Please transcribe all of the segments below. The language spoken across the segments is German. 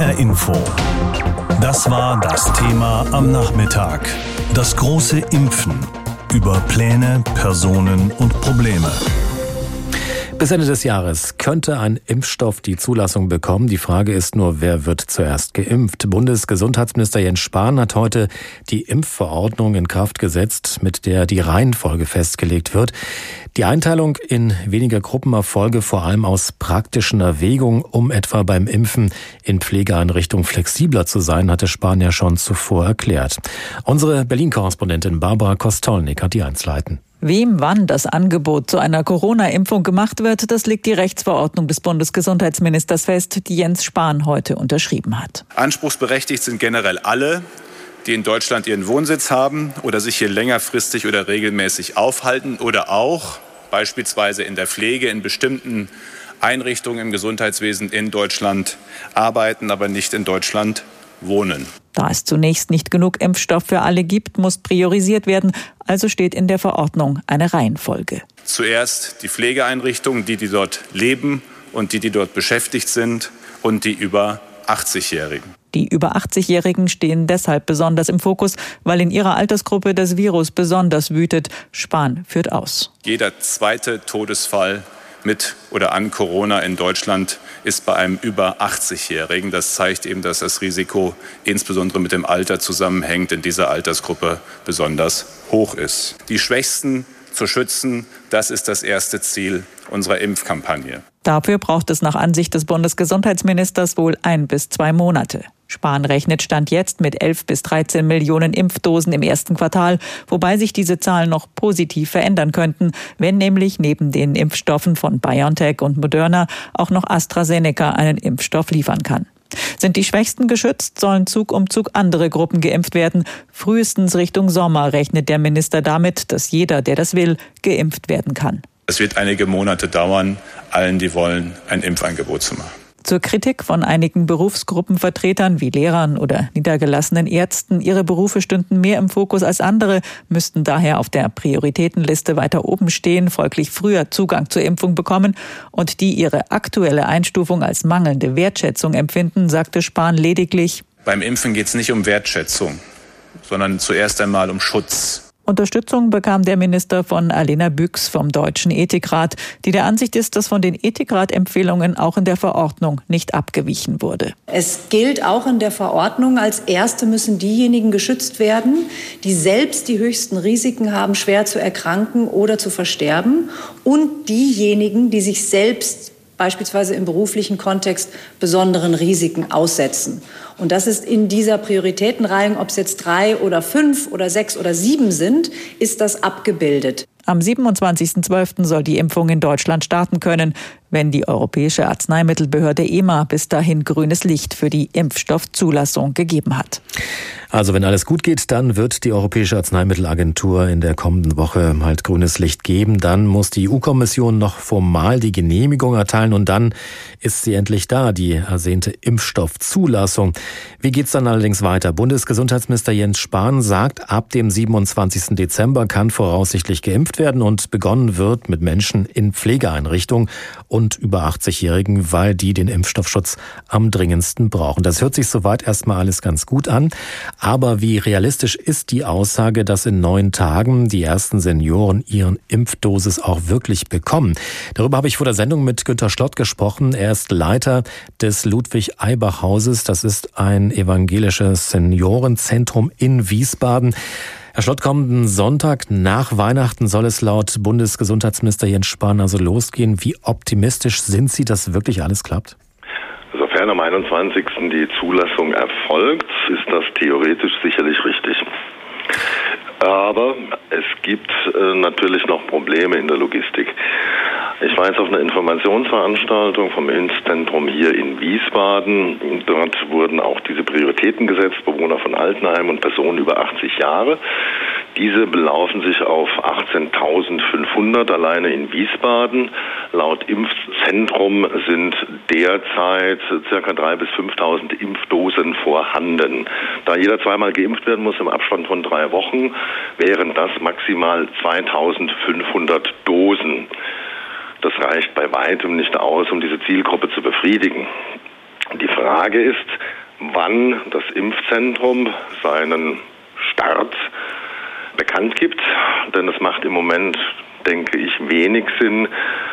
HR Info. Das war das Thema am Nachmittag. Das große Impfen. Über Pläne, Personen und Probleme. Bis Ende des Jahres könnte ein Impfstoff die Zulassung bekommen. Die Frage ist nur, wer wird zuerst geimpft? Bundesgesundheitsminister Jens Spahn hat heute die Impfverordnung in Kraft gesetzt, mit der die Reihenfolge festgelegt wird. Die Einteilung in weniger Gruppen erfolge vor allem aus praktischen Erwägungen, um etwa beim Impfen in Pflegeeinrichtungen flexibler zu sein, hatte Spahn ja schon zuvor erklärt. Unsere Berlin-Korrespondentin Barbara Kostolnik hat die Einzelheiten. Wem wann das Angebot zu einer Corona-Impfung gemacht wird, das legt die Rechtsverordnung des Bundesgesundheitsministers fest, die Jens Spahn heute unterschrieben hat. Anspruchsberechtigt sind generell alle, die in Deutschland ihren Wohnsitz haben oder sich hier längerfristig oder regelmäßig aufhalten oder auch beispielsweise in der Pflege in bestimmten Einrichtungen im Gesundheitswesen in Deutschland arbeiten, aber nicht in Deutschland wohnen. Da es zunächst nicht genug Impfstoff für alle gibt, muss priorisiert werden, also steht in der Verordnung eine Reihenfolge. Zuerst die Pflegeeinrichtungen, die, die dort leben und die, die dort beschäftigt sind und die über 80-Jährigen. Die über 80-Jährigen stehen deshalb besonders im Fokus, weil in ihrer Altersgruppe das Virus besonders wütet. Spahn führt aus. Jeder zweite Todesfall mit oder an Corona in Deutschland ist bei einem über 80-Jährigen. Das zeigt eben, dass das Risiko insbesondere mit dem Alter zusammenhängt, in dieser Altersgruppe besonders hoch ist. Die Schwächsten zu schützen, das ist das erste Ziel unserer Impfkampagne. Dafür braucht es nach Ansicht des Bundesgesundheitsministers wohl ein bis zwei Monate. Spahn rechnet Stand jetzt mit 11 bis 13 Millionen Impfdosen im ersten Quartal, wobei sich diese Zahlen noch positiv verändern könnten, wenn nämlich neben den Impfstoffen von BioNTech und Moderna auch noch AstraZeneca einen Impfstoff liefern kann. Sind die Schwächsten geschützt, sollen Zug um Zug andere Gruppen geimpft werden. Frühestens Richtung Sommer rechnet der Minister damit, dass jeder, der das will, geimpft werden kann. Es wird einige Monate dauern, allen, die wollen, ein Impfangebot zu machen. Zur Kritik von einigen Berufsgruppenvertretern wie Lehrern oder niedergelassenen Ärzten, ihre Berufe stünden mehr im Fokus als andere, müssten daher auf der Prioritätenliste weiter oben stehen, folglich früher Zugang zur Impfung bekommen und die ihre aktuelle Einstufung als mangelnde Wertschätzung empfinden, sagte Spahn lediglich. Beim Impfen geht es nicht um Wertschätzung, sondern zuerst einmal um Schutz. Unterstützung bekam der Minister von Alena Büchs vom Deutschen Ethikrat, die der Ansicht ist, dass von den Ethikrat-Empfehlungen auch in der Verordnung nicht abgewichen wurde. Es gilt auch in der Verordnung, als Erste müssen diejenigen geschützt werden, die selbst die höchsten Risiken haben, schwer zu erkranken oder zu versterben und diejenigen, die sich selbst beispielsweise im beruflichen Kontext besonderen Risiken aussetzen. Und das ist in dieser Prioritätenreihe, ob es jetzt drei oder fünf oder sechs oder sieben sind, ist das abgebildet. Am 27.12. soll die Impfung in Deutschland starten können, wenn die Europäische Arzneimittelbehörde EMA bis dahin grünes Licht für die Impfstoffzulassung gegeben hat. Also wenn alles gut geht, dann wird die Europäische Arzneimittelagentur in der kommenden Woche halt grünes Licht geben. Dann muss die EU-Kommission noch formal die Genehmigung erteilen und dann ist sie endlich da, die ersehnte Impfstoffzulassung. Wie geht's dann allerdings weiter? Bundesgesundheitsminister Jens Spahn sagt, ab dem 27. Dezember kann voraussichtlich geimpft werden und begonnen wird mit Menschen in Pflegeeinrichtungen und über 80-Jährigen, weil die den Impfstoffschutz am dringendsten brauchen. Das hört sich soweit erstmal alles ganz gut an. Aber wie realistisch ist die Aussage, dass in neun Tagen die ersten Senioren ihren Impfdosis auch wirklich bekommen? Darüber habe ich vor der Sendung mit Günter Schlott gesprochen. Er ist Leiter des Ludwig-Eibach-Hauses. Das ist ein evangelisches Seniorenzentrum in Wiesbaden. Herr Schlott, kommenden Sonntag nach Weihnachten soll es laut Bundesgesundheitsminister Jens Spahn also losgehen. Wie optimistisch sind Sie, dass wirklich alles klappt? Sofern am 21. die Zulassung erfolgt, ist das theoretisch sicherlich richtig. Aber es gibt äh, natürlich noch Probleme in der Logistik. Ich war jetzt auf einer Informationsveranstaltung vom Impfzentrum hier in Wiesbaden. Dort wurden auch diese Prioritäten gesetzt, Bewohner von Altenheim und Personen über 80 Jahre. Diese belaufen sich auf 18.500 alleine in Wiesbaden. Laut Impfzentrum sind derzeit circa 3.000 bis 5.000 Impfdosen vorhanden. Da jeder zweimal geimpft werden muss im Abstand von drei Wochen, wären das maximal 2.500 Dosen. Das reicht bei weitem nicht aus, um diese Zielgruppe zu befriedigen. Die Frage ist, wann das Impfzentrum seinen Start bekannt gibt, denn es macht im Moment denke ich, wenig Sinn,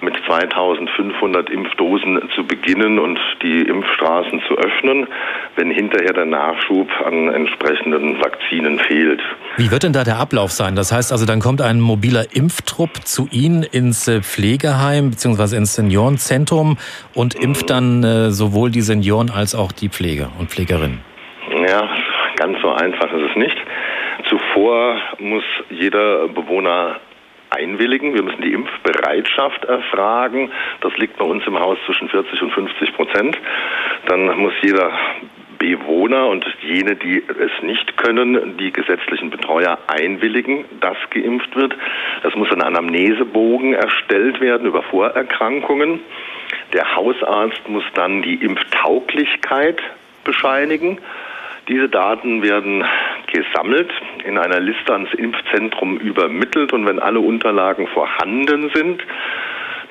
mit 2500 Impfdosen zu beginnen und die Impfstraßen zu öffnen, wenn hinterher der Nachschub an entsprechenden Vakzinen fehlt. Wie wird denn da der Ablauf sein? Das heißt also, dann kommt ein mobiler Impftrupp zu Ihnen ins äh, Pflegeheim bzw. ins Seniorenzentrum und impft dann äh, sowohl die Senioren als auch die Pfleger und Pflegerinnen. Ja, ganz so einfach ist es nicht. Zuvor muss jeder Bewohner einwilligen. Wir müssen die Impfbereitschaft erfragen. Das liegt bei uns im Haus zwischen 40 und 50 Prozent. Dann muss jeder Bewohner und jene, die es nicht können, die gesetzlichen Betreuer einwilligen, dass geimpft wird. Es muss ein Anamnesebogen erstellt werden über Vorerkrankungen. Der Hausarzt muss dann die Impftauglichkeit bescheinigen. Diese Daten werden gesammelt, in einer Liste ans Impfzentrum übermittelt und wenn alle Unterlagen vorhanden sind,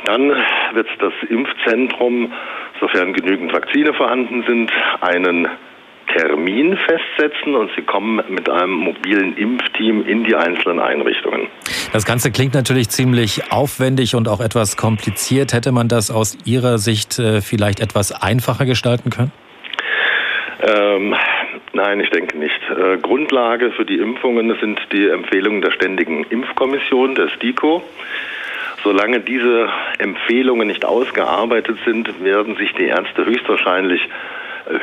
dann wird das Impfzentrum, sofern genügend Vakzine vorhanden sind, einen Termin festsetzen und sie kommen mit einem mobilen Impfteam in die einzelnen Einrichtungen. Das Ganze klingt natürlich ziemlich aufwendig und auch etwas kompliziert. Hätte man das aus Ihrer Sicht äh, vielleicht etwas einfacher gestalten können? Ähm, Nein, ich denke nicht. Äh, Grundlage für die Impfungen sind die Empfehlungen der Ständigen Impfkommission, der STIKO. Solange diese Empfehlungen nicht ausgearbeitet sind, werden sich die Ärzte höchstwahrscheinlich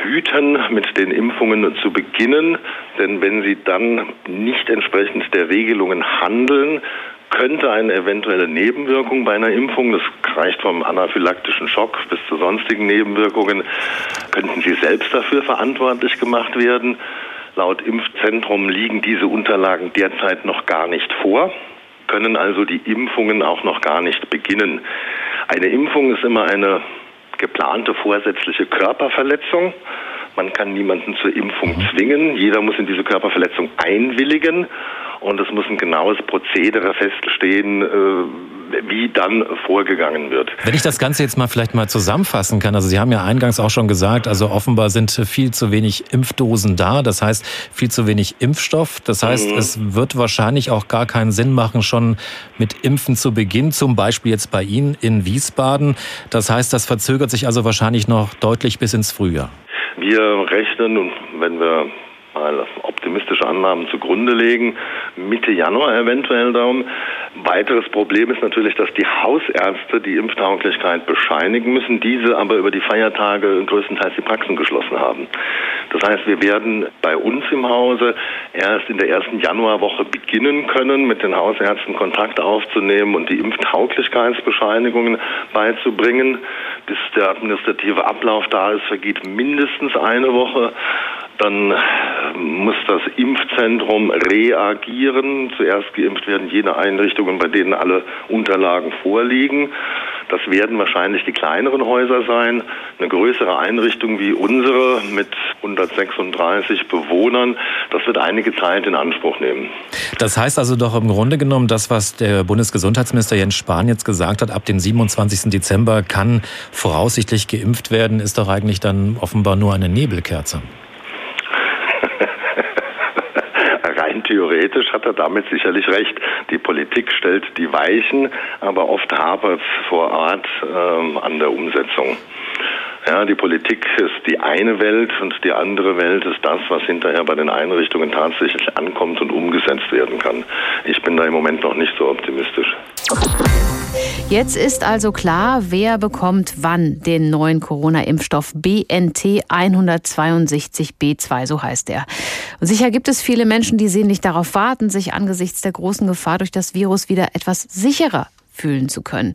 hüten, mit den Impfungen zu beginnen. Denn wenn sie dann nicht entsprechend der Regelungen handeln, könnte eine eventuelle Nebenwirkung bei einer Impfung, das reicht vom anaphylaktischen Schock bis zu sonstigen Nebenwirkungen, könnten sie selbst dafür verantwortlich gemacht werden. Laut Impfzentrum liegen diese Unterlagen derzeit noch gar nicht vor, können also die Impfungen auch noch gar nicht beginnen. Eine Impfung ist immer eine geplante vorsätzliche Körperverletzung. Man kann niemanden zur Impfung mhm. zwingen. Jeder muss in diese Körperverletzung einwilligen und es muss ein genaues Prozedere feststehen, äh, wie dann vorgegangen wird. Wenn ich das Ganze jetzt mal vielleicht mal zusammenfassen kann, also Sie haben ja eingangs auch schon gesagt, also offenbar sind viel zu wenig Impfdosen da, das heißt viel zu wenig Impfstoff, das heißt mhm. es wird wahrscheinlich auch gar keinen Sinn machen, schon mit Impfen zu beginnen, zum Beispiel jetzt bei Ihnen in Wiesbaden. Das heißt, das verzögert sich also wahrscheinlich noch deutlich bis ins Frühjahr. Wir rechnen, wenn wir mal optimistische Annahmen zugrunde legen, Mitte Januar eventuell darum. Weiteres Problem ist natürlich, dass die Hausärzte die Impftauglichkeit bescheinigen müssen, diese aber über die Feiertage größtenteils die Praxen geschlossen haben. Das heißt, wir werden bei uns im Hause erst in der ersten Januarwoche beginnen können, mit den Hausärzten Kontakt aufzunehmen und die Impftauglichkeitsbescheinigungen beizubringen. Bis der administrative Ablauf da ist, vergeht mindestens eine Woche. Dann muss das Impfzentrum reagieren. Zuerst geimpft werden jene Einrichtungen, bei denen alle Unterlagen vorliegen. Das werden wahrscheinlich die kleineren Häuser sein. Eine größere Einrichtung wie unsere mit 136 Bewohnern, das wird einige Zeit in Anspruch nehmen. Das heißt also doch im Grunde genommen, das, was der Bundesgesundheitsminister Jens Spahn jetzt gesagt hat, ab dem 27. Dezember kann voraussichtlich geimpft werden, ist doch eigentlich dann offenbar nur eine Nebelkerze. Theoretisch hat er damit sicherlich recht. Die Politik stellt die Weichen, aber oft hapert es vor Ort ähm, an der Umsetzung. Ja, die Politik ist die eine Welt und die andere Welt ist das, was hinterher bei den Einrichtungen tatsächlich ankommt und umgesetzt werden kann. Ich bin da im Moment noch nicht so optimistisch. Jetzt ist also klar, wer bekommt wann den neuen Corona-Impfstoff BNT 162b2, so heißt er. Und sicher gibt es viele Menschen, die sehnlich darauf warten, sich angesichts der großen Gefahr durch das Virus wieder etwas sicherer fühlen zu können.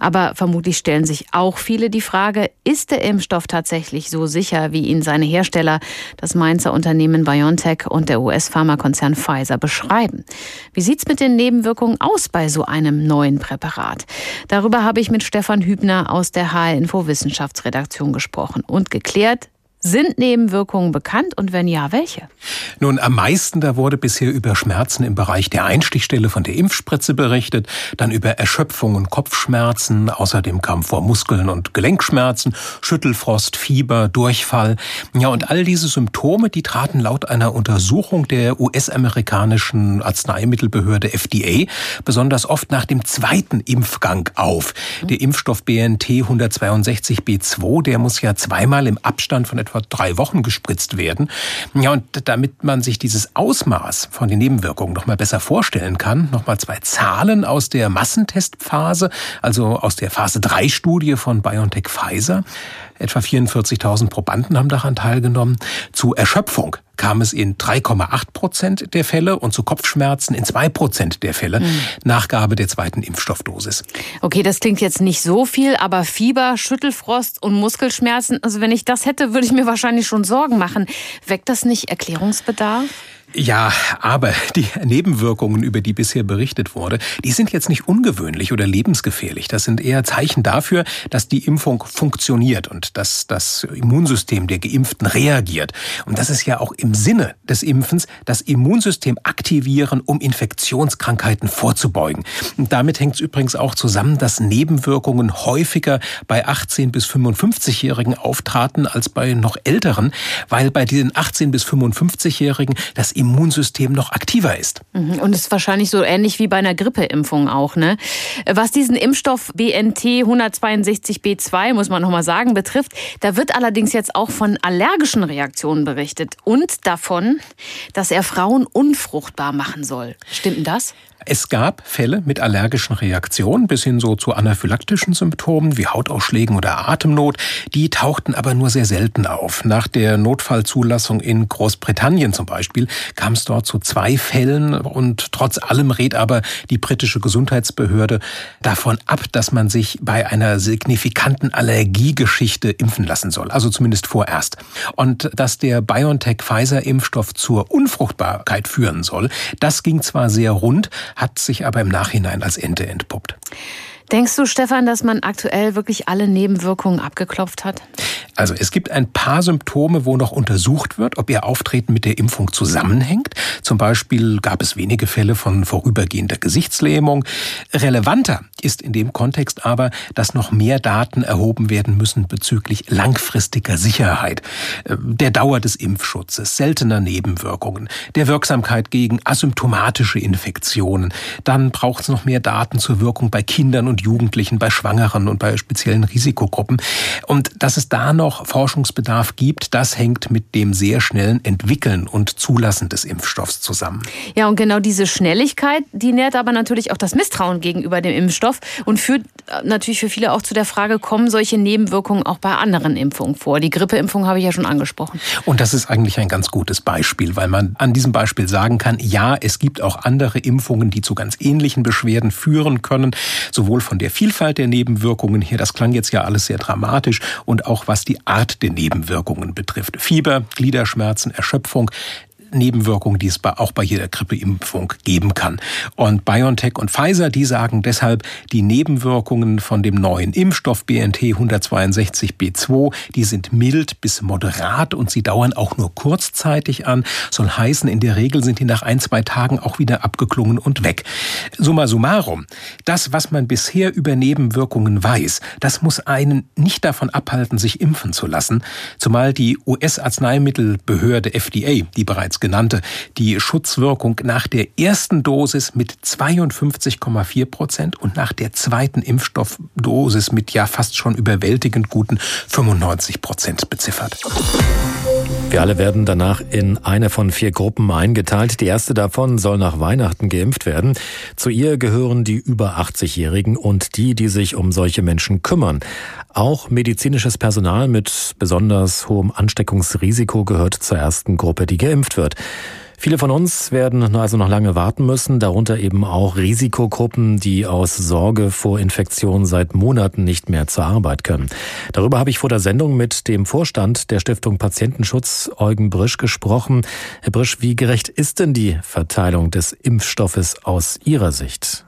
Aber vermutlich stellen sich auch viele die Frage, ist der Impfstoff tatsächlich so sicher, wie ihn seine Hersteller, das Mainzer Unternehmen BioNTech und der US-Pharmakonzern Pfizer beschreiben? Wie sieht's mit den Nebenwirkungen aus bei so einem neuen Präparat? Darüber habe ich mit Stefan Hübner aus der HR Info Wissenschaftsredaktion gesprochen und geklärt, Sind Nebenwirkungen bekannt und wenn ja, welche? Nun, am meisten da wurde bisher über Schmerzen im Bereich der Einstichstelle von der Impfspritze berichtet, dann über Erschöpfung und Kopfschmerzen, außerdem kam vor Muskeln- und Gelenkschmerzen, Schüttelfrost, Fieber, Durchfall. Ja, und all diese Symptome, die traten laut einer Untersuchung der US-amerikanischen Arzneimittelbehörde FDA besonders oft nach dem zweiten Impfgang auf. Der Impfstoff BNT 162b2, der muss ja zweimal im Abstand von etwa etwa drei Wochen gespritzt werden. Ja, und damit man sich dieses Ausmaß von den Nebenwirkungen noch mal besser vorstellen kann, noch mal zwei Zahlen aus der Massentestphase, also aus der Phase 3 Studie von BioNTech Pfizer. Etwa 44.000 Probanden haben daran teilgenommen. Zu Erschöpfung kam es in 3,8 Prozent der Fälle und zu Kopfschmerzen in 2 Prozent der Fälle, mhm. Nachgabe der zweiten Impfstoffdosis. Okay, das klingt jetzt nicht so viel, aber Fieber, Schüttelfrost und Muskelschmerzen, also wenn ich das hätte, würde ich mir wahrscheinlich schon Sorgen machen. Weckt das nicht Erklärungsbedarf? Ja, aber die Nebenwirkungen, über die bisher berichtet wurde, die sind jetzt nicht ungewöhnlich oder lebensgefährlich. Das sind eher Zeichen dafür, dass die Impfung funktioniert und dass das Immunsystem der Geimpften reagiert. Und das ist ja auch im Sinne des Impfens, das Immunsystem aktivieren, um Infektionskrankheiten vorzubeugen. Und damit hängt es übrigens auch zusammen, dass Nebenwirkungen häufiger bei 18 bis 55-Jährigen auftraten als bei noch älteren, weil bei diesen 18 bis 55-Jährigen das Immunsystem noch aktiver ist. Mhm. Und es ist wahrscheinlich so ähnlich wie bei einer Grippeimpfung auch. Ne? Was diesen Impfstoff BNT 162b2, muss man nochmal sagen, betrifft, da wird allerdings jetzt auch von allergischen Reaktionen berichtet und davon, dass er Frauen unfruchtbar machen soll. Stimmt denn das? Es gab Fälle mit allergischen Reaktionen bis hin so zu anaphylaktischen Symptomen wie Hautausschlägen oder Atemnot. Die tauchten aber nur sehr selten auf. Nach der Notfallzulassung in Großbritannien zum Beispiel kam es dort zu zwei Fällen und trotz allem rät aber die britische Gesundheitsbehörde davon ab, dass man sich bei einer signifikanten Allergiegeschichte impfen lassen soll. Also zumindest vorerst. Und dass der BioNTech-Pfizer-Impfstoff zur Unfruchtbarkeit führen soll, das ging zwar sehr rund, hat sich aber im Nachhinein als Ente entpuppt. Denkst du, Stefan, dass man aktuell wirklich alle Nebenwirkungen abgeklopft hat? Also es gibt ein paar Symptome, wo noch untersucht wird, ob ihr Auftreten mit der Impfung zusammenhängt. Zum Beispiel gab es wenige Fälle von vorübergehender Gesichtslähmung. Relevanter ist in dem Kontext aber, dass noch mehr Daten erhoben werden müssen bezüglich langfristiger Sicherheit, äh, der Dauer des Impfschutzes, seltener Nebenwirkungen, der Wirksamkeit gegen asymptomatische Infektionen. Dann braucht es noch mehr Daten zur Wirkung bei Kindern und Jugendlichen, bei Schwangeren und bei speziellen Risikogruppen. Und dass es da noch Forschungsbedarf gibt, das hängt mit dem sehr schnellen Entwickeln und Zulassen des Impfstoffs zusammen. Ja, und genau diese Schnelligkeit, die nährt aber natürlich auch das Misstrauen gegenüber dem Impfstoff und führt äh, natürlich für viele auch zu der Frage, kommen solche Nebenwirkungen auch bei anderen Impfungen vor? Die Grippeimpfung habe ich ja schon angesprochen. Und das ist eigentlich ein ganz gutes Beispiel, weil man an diesem Beispiel sagen kann, ja, es gibt auch andere Impfungen, die zu ganz ähnlichen Beschwerden führen können, sowohl von der Vielfalt der Nebenwirkungen her, das klang jetzt ja alles sehr dramatisch, und auch was die Art der Nebenwirkungen betrifft. Fieber, Gliederschmerzen, Erschöpfung, Nebenwirkungen, die es auch bei jeder Grippeimpfung geben kann. Und BioNTech und Pfizer, die sagen deshalb, die Nebenwirkungen von dem neuen Impfstoff BNT 162b2, die sind mild bis moderat und sie dauern auch nur kurzzeitig an. Soll heißen, in der Regel sind die nach ein, zwei Tagen auch wieder abgeklungen und weg. Summa summarum, das, was man bisher über Nebenwirkungen weiß, das muss einen nicht davon abhalten, sich impfen zu lassen, zumal die US-Arzneimittelbehörde FDA, die bereits genannte, die Schutzwirkung nach der ersten Dosis mit 52,4 Prozent und nach der zweiten Impfstoffdosis mit ja fast schon überwältigend guten 95 Prozent beziffert. Wir alle werden danach in eine von vier Gruppen eingeteilt. Die erste davon soll nach Weihnachten geimpft werden. Zu ihr gehören die über 80-Jährigen und die, die sich um solche Menschen kümmern. Auch medizinisches Personal mit besonders hohem Ansteckungsrisiko gehört zur ersten Gruppe, die geimpft wird. Viele von uns werden also noch lange warten müssen, darunter eben auch Risikogruppen, die aus Sorge vor Infektionen seit Monaten nicht mehr zur Arbeit können. Darüber habe ich vor der Sendung mit dem Vorstand der Stiftung Patientenschutz, Eugen Brisch, gesprochen. Herr Brisch, wie gerecht ist denn die Verteilung des Impfstoffes aus Ihrer Sicht?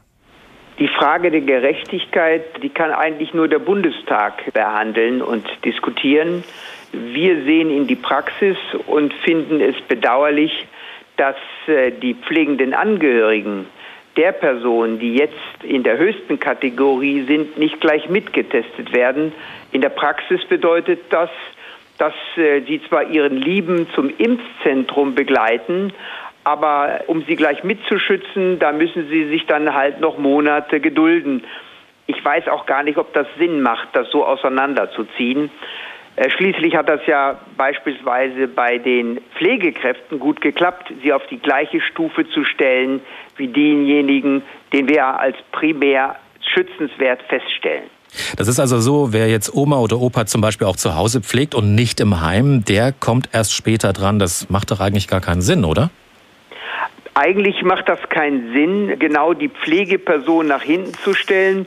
Die Frage der Gerechtigkeit, die kann eigentlich nur der Bundestag behandeln und diskutieren. Wir sehen in die Praxis und finden es bedauerlich, dass äh, die pflegenden Angehörigen der Personen, die jetzt in der höchsten Kategorie sind, nicht gleich mitgetestet werden. In der Praxis bedeutet das, dass äh, sie zwar ihren Lieben zum Impfzentrum begleiten, aber um sie gleich mitzuschützen, da müssen sie sich dann halt noch Monate gedulden. Ich weiß auch gar nicht, ob das Sinn macht, das so auseinanderzuziehen. Äh, schließlich hat das ja beispielsweise bei den Pflegekräften gut geklappt, sie auf die gleiche Stufe zu stellen wie denjenigen, den wir als primär schützenswert feststellen. Das ist also so, wer jetzt Oma oder Opa zum Beispiel auch zu Hause pflegt und nicht im Heim, der kommt erst später dran. Das macht doch eigentlich gar keinen Sinn, oder? Eigentlich macht das keinen Sinn, genau die Pflegeperson nach hinten zu stellen.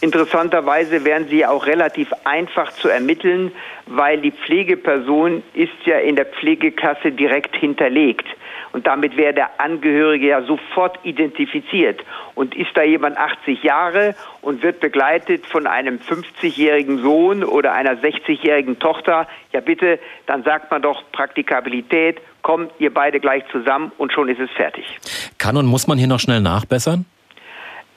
Interessanterweise wären sie auch relativ einfach zu ermitteln, weil die Pflegeperson ist ja in der Pflegekasse direkt hinterlegt. Und damit wäre der Angehörige ja sofort identifiziert. Und ist da jemand 80 Jahre und wird begleitet von einem 50-jährigen Sohn oder einer 60-jährigen Tochter, ja bitte, dann sagt man doch Praktikabilität, kommt ihr beide gleich zusammen und schon ist es fertig. Kann und muss man hier noch schnell nachbessern?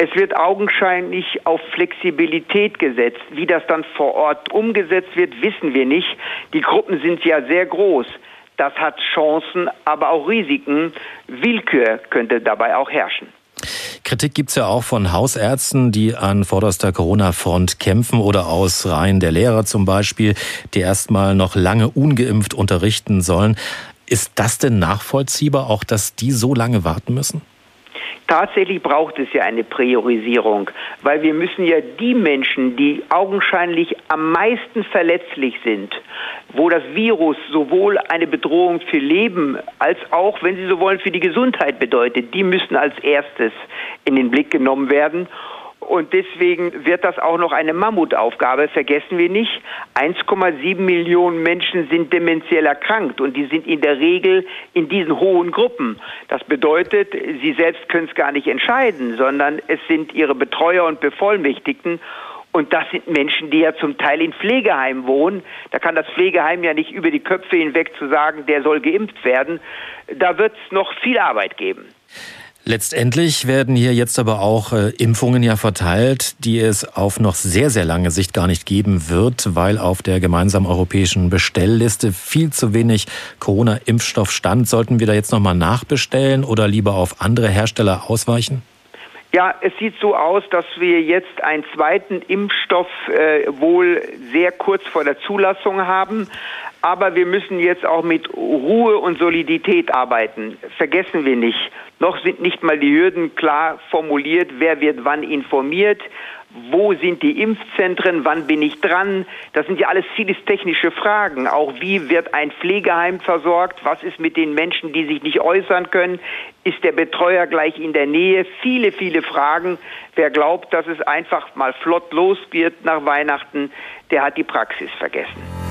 Es wird augenscheinlich auf Flexibilität gesetzt. Wie das dann vor Ort umgesetzt wird, wissen wir nicht. Die Gruppen sind ja sehr groß. Das hat Chancen, aber auch Risiken. Willkür könnte dabei auch herrschen. Kritik gibt es ja auch von Hausärzten, die an vorderster Corona-Front kämpfen oder aus Reihen der Lehrer zum Beispiel, die erstmal noch lange ungeimpft unterrichten sollen. Ist das denn nachvollziehbar, auch dass die so lange warten müssen? Tatsächlich braucht es ja eine Priorisierung, weil wir müssen ja die Menschen, die augenscheinlich am meisten verletzlich sind, wo das Virus sowohl eine Bedrohung für Leben als auch, wenn Sie so wollen, für die Gesundheit bedeutet, die müssen als erstes in den Blick genommen werden. Und deswegen wird das auch noch eine Mammutaufgabe. Vergessen wir nicht, 1,7 Millionen Menschen sind dementiell erkrankt und die sind in der Regel in diesen hohen Gruppen. Das bedeutet, sie selbst können es gar nicht entscheiden, sondern es sind ihre Betreuer und Bevollmächtigten. Und das sind Menschen, die ja zum Teil in Pflegeheimen wohnen. Da kann das Pflegeheim ja nicht über die Köpfe hinweg zu sagen, der soll geimpft werden. Da wird es noch viel Arbeit geben. Letztendlich werden hier jetzt aber auch äh, Impfungen ja verteilt, die es auf noch sehr, sehr lange Sicht gar nicht geben wird, weil auf der gemeinsamen europäischen Bestellliste viel zu wenig Corona-Impfstoff stand. Sollten wir da jetzt nochmal nachbestellen oder lieber auf andere Hersteller ausweichen? Ja, es sieht so aus, dass wir jetzt einen zweiten Impfstoff äh, wohl sehr kurz vor der Zulassung haben. Aber wir müssen jetzt auch mit Ruhe und Solidität arbeiten. Vergessen wir nicht. Noch sind nicht mal die Hürden klar formuliert, wer wird wann informiert, wo sind die Impfzentren, wann bin ich dran. Das sind ja alles vieles technische Fragen. Auch wie wird ein Pflegeheim versorgt, was ist mit den Menschen, die sich nicht äußern können, ist der Betreuer gleich in der Nähe. Viele, viele Fragen. Wer glaubt, dass es einfach mal flott los wird nach Weihnachten, der hat die Praxis vergessen.